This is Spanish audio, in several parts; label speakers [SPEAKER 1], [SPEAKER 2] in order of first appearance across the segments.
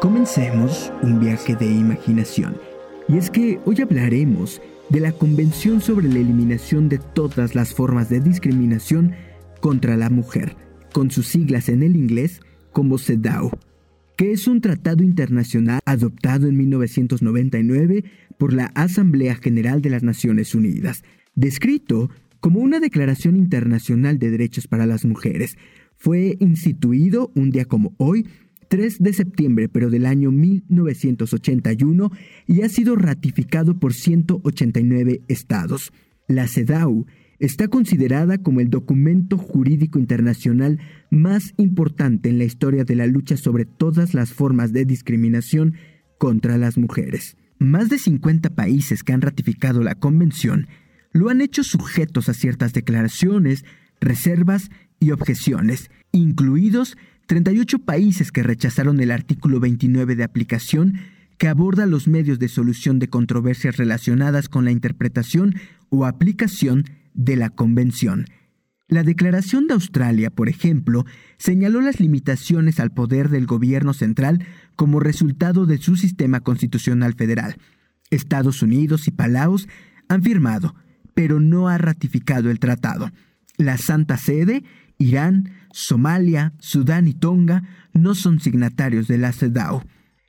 [SPEAKER 1] Comencemos un viaje de imaginación. Y es que hoy hablaremos de la Convención sobre la Eliminación de todas las formas de discriminación contra la mujer, con sus siglas en el inglés como CEDAW, que es un tratado internacional adoptado en 1999 por la Asamblea General de las Naciones Unidas, descrito como una declaración internacional de derechos para las mujeres. Fue instituido un día como hoy 3 de septiembre, pero del año 1981, y ha sido ratificado por 189 estados. La CEDAW está considerada como el documento jurídico internacional más importante en la historia de la lucha sobre todas las formas de discriminación contra las mujeres. Más de 50 países que han ratificado la Convención lo han hecho sujetos a ciertas declaraciones, reservas y objeciones, incluidos 38 países que rechazaron el artículo 29 de aplicación que aborda los medios de solución de controversias relacionadas con la interpretación o aplicación de la Convención. La Declaración de Australia, por ejemplo, señaló las limitaciones al poder del gobierno central como resultado de su sistema constitucional federal. Estados Unidos y Palaos han firmado, pero no ha ratificado el tratado. La Santa Sede Irán, Somalia, Sudán y Tonga no son signatarios de la CEDAW.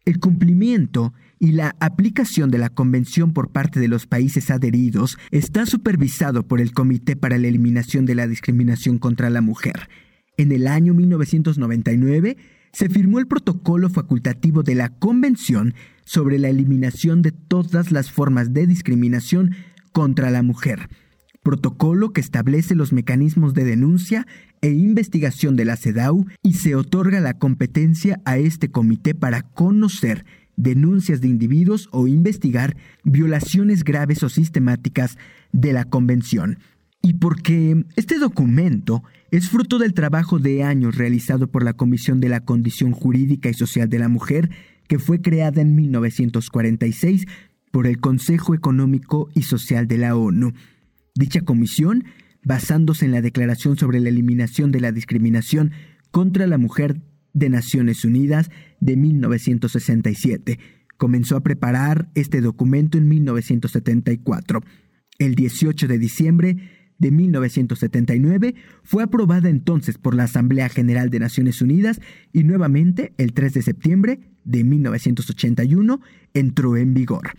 [SPEAKER 1] El cumplimiento y la aplicación de la Convención por parte de los países adheridos está supervisado por el Comité para la Eliminación de la Discriminación contra la Mujer. En el año 1999 se firmó el protocolo facultativo de la Convención sobre la eliminación de todas las formas de discriminación contra la mujer protocolo que establece los mecanismos de denuncia e investigación de la CEDAW y se otorga la competencia a este comité para conocer denuncias de individuos o investigar violaciones graves o sistemáticas de la Convención. Y porque este documento es fruto del trabajo de años realizado por la Comisión de la Condición Jurídica y Social de la Mujer, que fue creada en 1946 por el Consejo Económico y Social de la ONU Dicha comisión, basándose en la Declaración sobre la Eliminación de la Discriminación contra la Mujer de Naciones Unidas de 1967, comenzó a preparar este documento en 1974. El 18 de diciembre de 1979 fue aprobada entonces por la Asamblea General de Naciones Unidas y nuevamente el 3 de septiembre de 1981 entró en vigor.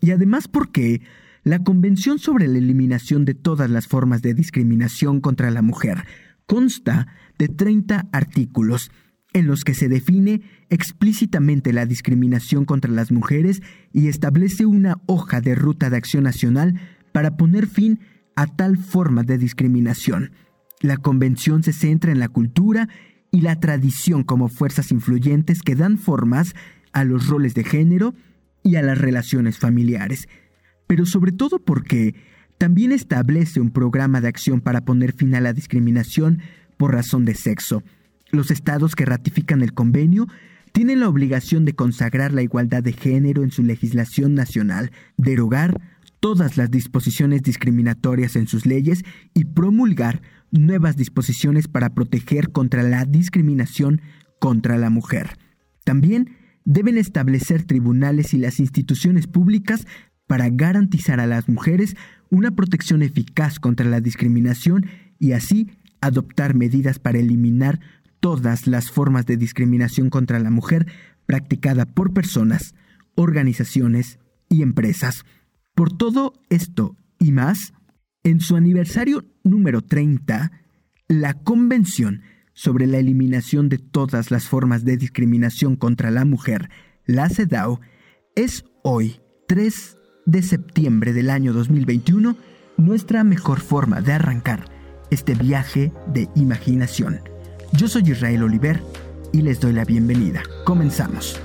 [SPEAKER 1] Y además porque la Convención sobre la Eliminación de todas las formas de discriminación contra la mujer consta de 30 artículos en los que se define explícitamente la discriminación contra las mujeres y establece una hoja de ruta de acción nacional para poner fin a tal forma de discriminación. La Convención se centra en la cultura y la tradición como fuerzas influyentes que dan formas a los roles de género y a las relaciones familiares pero sobre todo porque también establece un programa de acción para poner fin a la discriminación por razón de sexo. Los estados que ratifican el convenio tienen la obligación de consagrar la igualdad de género en su legislación nacional, derogar todas las disposiciones discriminatorias en sus leyes y promulgar nuevas disposiciones para proteger contra la discriminación contra la mujer. También deben establecer tribunales y las instituciones públicas para garantizar a las mujeres una protección eficaz contra la discriminación y así adoptar medidas para eliminar todas las formas de discriminación contra la mujer practicada por personas, organizaciones y empresas. Por todo esto y más, en su aniversario número 30, la Convención sobre la Eliminación de todas las formas de discriminación contra la mujer, la CEDAW, es hoy 3 de septiembre del año 2021 nuestra mejor forma de arrancar este viaje de imaginación. Yo soy Israel Oliver y les doy la bienvenida. Comenzamos.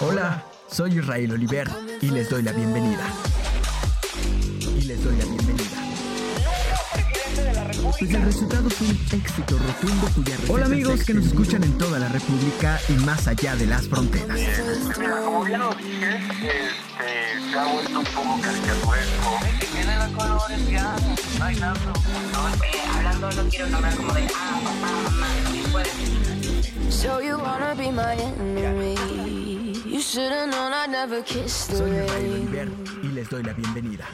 [SPEAKER 1] Hola, soy Israel Oliver y les doy la bienvenida. Y les doy la bienvenida. Pues el resultado fue un éxito rotundo cuya Hola amigos que nos escuchan en toda la República y más allá de las fronteras.
[SPEAKER 2] ya lo dije, este, se ha vuelto un poco caricaturesco.
[SPEAKER 3] Que tiene la colores ya, bailando.
[SPEAKER 4] No, hablando no quiero nombrar como de ah, papá, mamá, después.
[SPEAKER 5] So you wanna be my enemy? You should've known I never kissed the
[SPEAKER 1] Soy y les doy la bienvenida.